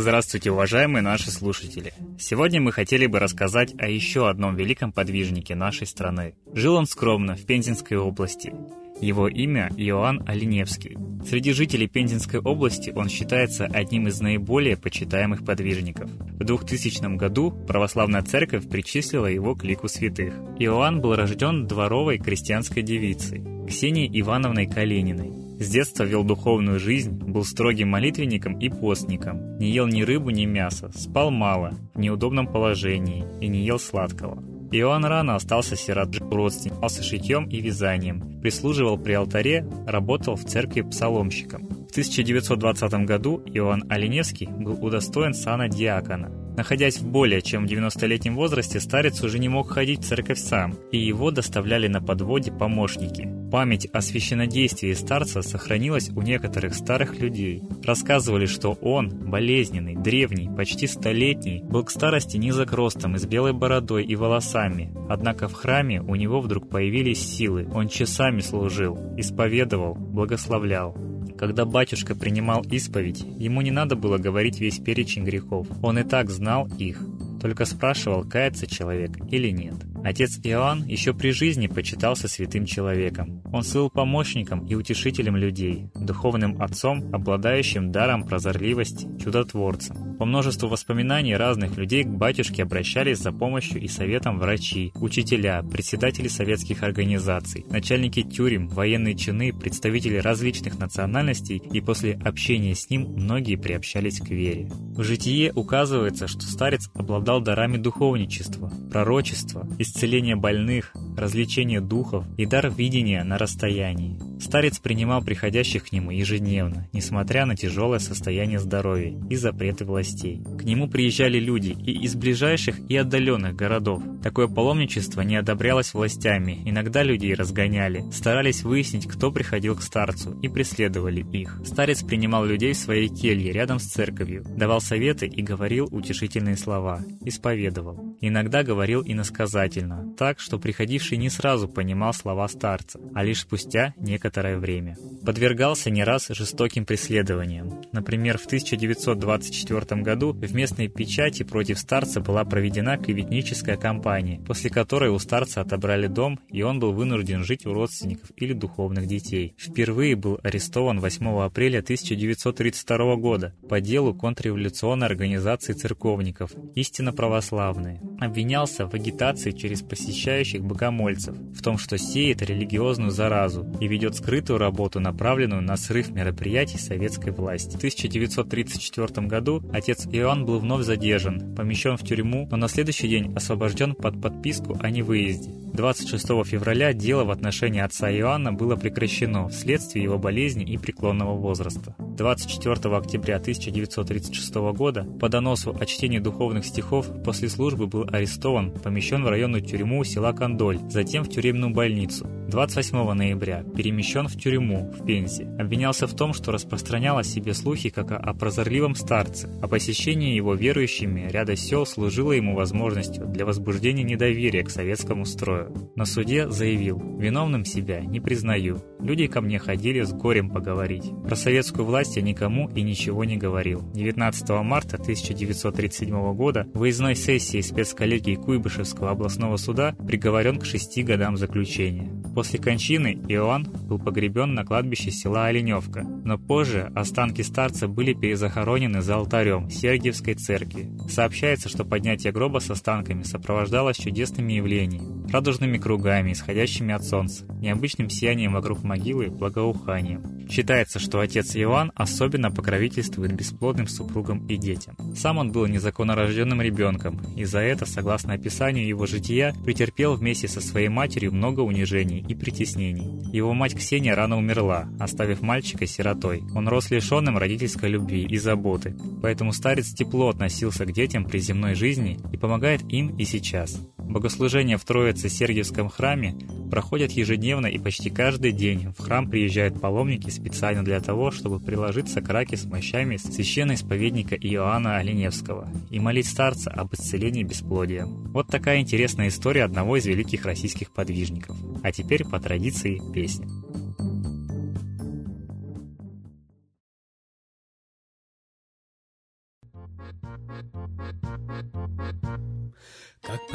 Здравствуйте, уважаемые наши слушатели! Сегодня мы хотели бы рассказать о еще одном великом подвижнике нашей страны. Жил он скромно в Пензенской области. Его имя Иоанн Оленевский. Среди жителей Пензенской области он считается одним из наиболее почитаемых подвижников. В 2000 году православная церковь причислила его к лику святых. Иоанн был рожден дворовой крестьянской девицей Ксенией Ивановной Калининой. С детства вел духовную жизнь, был строгим молитвенником и постником. Не ел ни рыбу, ни мясо, спал мало, в неудобном положении и не ел сладкого. Иоанн рано остался сирот родственником, шитьем и вязанием, прислуживал при алтаре, работал в церкви псаломщиком. В 1920 году Иоанн Оленевский был удостоен сана диакона. Находясь в более чем 90-летнем возрасте, старец уже не мог ходить в церковь сам, и его доставляли на подводе помощники. Память о священнодействии старца сохранилась у некоторых старых людей. Рассказывали, что он, болезненный, древний, почти столетний, был к старости низок ростом и с белой бородой и волосами. Однако в храме у него вдруг появились силы, он часами служил, исповедовал, благословлял. Когда батюшка принимал исповедь, ему не надо было говорить весь перечень грехов. Он и так знал их, только спрашивал, кается человек или нет. Отец Иоанн еще при жизни почитался святым человеком. Он был помощником и утешителем людей, духовным отцом, обладающим даром прозорливости, чудотворцем. По множеству воспоминаний разных людей к батюшке обращались за помощью и советом врачи, учителя, председатели советских организаций, начальники тюрем, военные чины, представители различных национальностей и после общения с ним многие приобщались к вере. В житие указывается, что старец обладал дарами духовничества, пророчества, исцеления больных, развлечения духов и дар видения на расстоянии. Старец принимал приходящих к нему ежедневно, несмотря на тяжелое состояние здоровья и запреты властей. К нему приезжали люди и из ближайших и отдаленных городов. Такое паломничество не одобрялось властями, иногда людей разгоняли, старались выяснить, кто приходил к старцу, и преследовали их. Старец принимал людей в своей келье рядом с церковью, давал советы и говорил утешительные слова, исповедовал. Иногда говорил иносказательно, так, что приходивший не сразу понимал слова старца, а лишь спустя некоторое некоторое время. Подвергался не раз жестоким преследованиям. Например, в 1924 году в местной печати против старца была проведена клеветническая кампания, после которой у старца отобрали дом, и он был вынужден жить у родственников или духовных детей. Впервые был арестован 8 апреля 1932 года по делу контрреволюционной организации церковников «Истинно православные». Обвинялся в агитации через посещающих богомольцев, в том, что сеет религиозную заразу и ведет скрытую работу, направленную на срыв мероприятий советской власти. В 1934 году отец Иоанн был вновь задержан, помещен в тюрьму, но на следующий день освобожден под подписку о невыезде. 26 февраля дело в отношении отца Иоанна было прекращено вследствие его болезни и преклонного возраста. 24 октября 1936 года по доносу о чтении духовных стихов после службы был арестован, помещен в районную тюрьму села Кондоль, затем в тюремную больницу. 28 ноября перемещен в тюрьму в Пензе. Обвинялся в том, что распространял о себе слухи как о прозорливом старце, а посещение его верующими ряда сел служило ему возможностью для возбуждения недоверия к советскому строю. На суде заявил, виновным себя не признаю. Люди ко мне ходили с горем поговорить. Про советскую власть я никому и ничего не говорил. 19 марта 1937 года в выездной сессии спецколлегии Куйбышевского областного суда приговорен к шести годам заключения. После кончины Иоанн был погребен на кладбище села Оленевка, но позже останки старца были перезахоронены за алтарем Сергиевской церкви. Сообщается, что поднятие гроба с останками сопровождалось чудесными явлениями, радужными кругами, исходящими от солнца, необычным сиянием вокруг могилы, благоуханием. Считается, что отец Иоанн особенно покровительствует бесплодным супругам и детям. Сам он был незаконнорожденным ребенком, и за это, согласно описанию его жития, претерпел вместе со своей матерью много унижений и притеснений. Его мать Ксения рано умерла, оставив мальчика сиротой. Он рос лишенным родительской любви и заботы, поэтому старец тепло относился к детям при земной жизни и помогает им и сейчас. Богослужения в Троице Сергиевском храме проходят ежедневно и почти каждый день. В храм приезжают паломники специально для того, чтобы приложиться к раке с мощами священного исповедника Иоанна Оленевского и молить старца об исцелении бесплодия. Вот такая интересная история одного из великих российских подвижников. А теперь по традиции песня.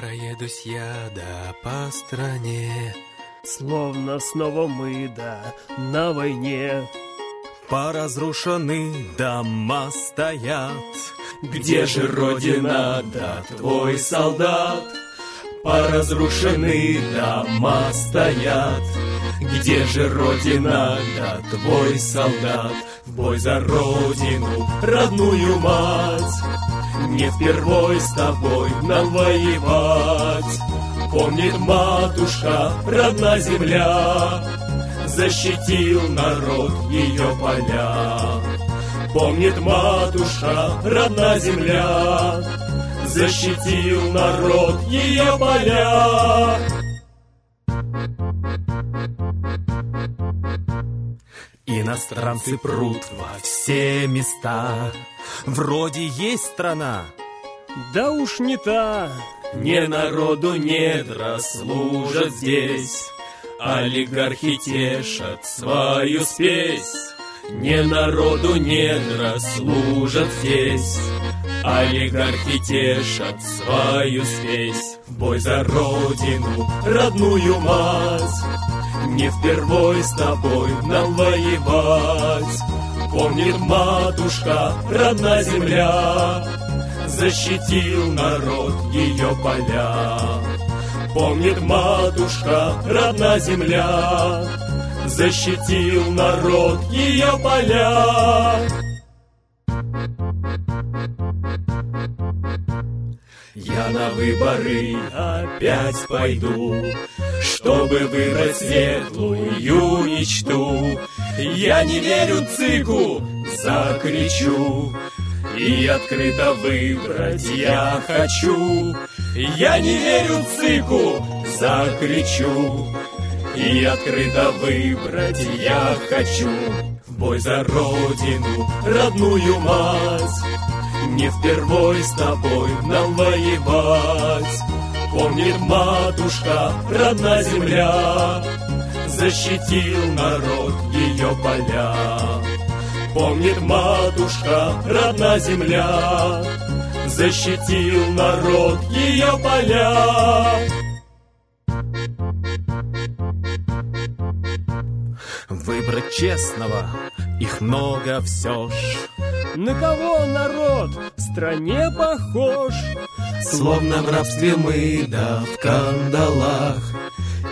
Пройдусь я, да по стране, Словно снова мы, да, на войне. Поразрушены дома стоят, Где же родина, да твой солдат? Поразрушены дома стоят, Где же родина, да твой солдат? В бой за родину, родную мать, Не впервой с тобой нам воевать. Помнит матушка, родная земля, Защитил народ ее поля. Помнит матушка, родная земля, Защитил народ ее поля. Иностранцы прут во все места. Вроде есть страна, Да уж не та, не народу недра служат здесь, Олигархи тешат свою спесь. Не народу недра служат здесь, Олигархи тешат свою спесь. В бой за родину, родную мать, Не впервой с тобой нам воевать. Помнит матушка, родная земля, Защитил народ ее поля. Помнит матушка, родная земля, Защитил народ ее поля. Я на выборы опять пойду, Чтобы выбрать светлую мечту. Я не верю цику, закричу, И открыто выбрать я хочу. Я не верю цику, закричу, И открыто выбрать я хочу. В бой за родину, родную мать, Не впервой с тобой нам воевать. Помнит матушка, родная земля, Защитил народ ее поля. Помнит матушка, родная земля, Защитил народ ее поля. Выбрать честного, их много все ж. На кого народ в стране похож? Словно в рабстве мы, да в кандалах,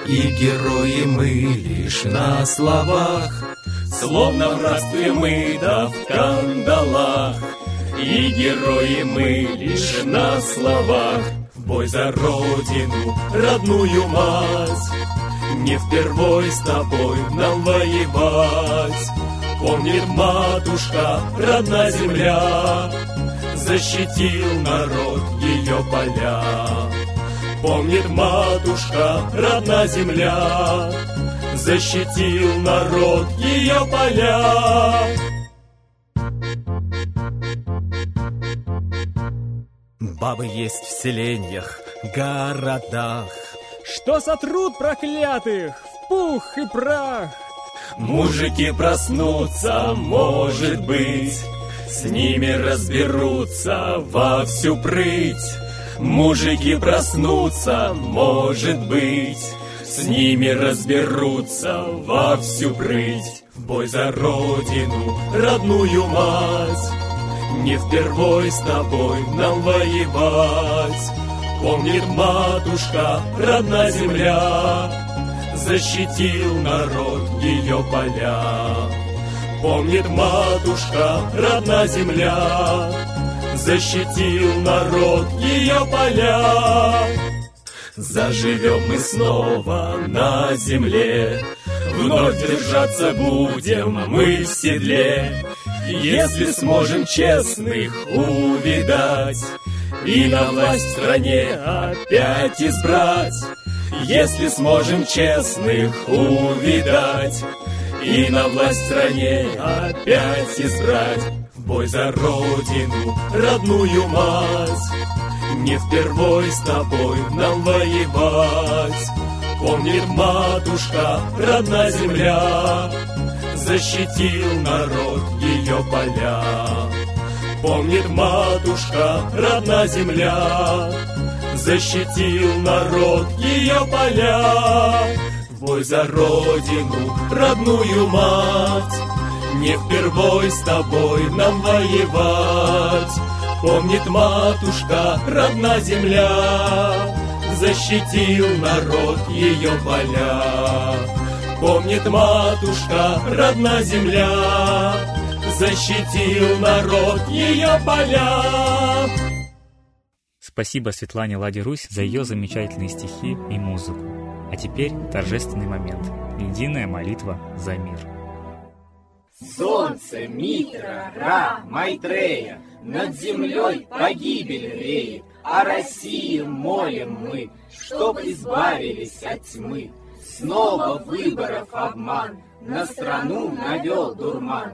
И герои мы лишь на словах. Словно в рабстве мы, да в кандалах, И герои мы лишь на словах. В бой за родину, родную мать, Не впервой с тобой нам воевать. Помнит матушка, родная земля, Защитил народ ее поля. Помнит матушка, родная земля, Защитил народ ее поля. Бабы есть в селениях, городах. Что сотрут проклятых в пух и прах. Мужики проснутся, может быть, С ними разберутся во всю прыть. Мужики проснутся, может быть, С ними разберутся во всю прыть. В бой за родину, родную мать, Не впервой с тобой нам воевать. Помнит матушка, родная земля, Защитил народ ее поля. Помнит матушка, родная земля, Защитил народ ее поля. Заживем мы снова на земле, Вновь держаться будем мы в седле, Если сможем честных увидать И на власть в стране опять избрать. Если сможем честных увидать. И на власть в стране опять избрать В бой за родину, родную мать. Не впервой с тобой нам воевать. Помнит матушка, родная земля Защитил народ ее поля Помнит матушка, родная земля. Защитил народ ее поля. Бой за родину, родную мать. Не впервой с тобой нам воевать. Помнит матушка, родна земля. Защитил народ ее поля. Помнит матушка, родна земля Защитил народ ее поля Спасибо Светлане Ладе Русь за ее замечательные стихи и музыку. А теперь торжественный момент. Единая молитва за мир. Солнце, Митра, Ра, Майтрея, Над землей погибель реет, О России молим мы, Чтоб избавились от тьмы. Снова выборов обман, На страну навел дурман,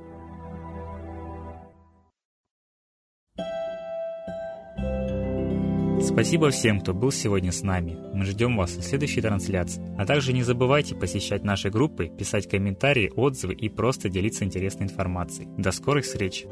Спасибо всем, кто был сегодня с нами. Мы ждем вас в следующей трансляции. А также не забывайте посещать наши группы, писать комментарии, отзывы и просто делиться интересной информацией. До скорых встреч!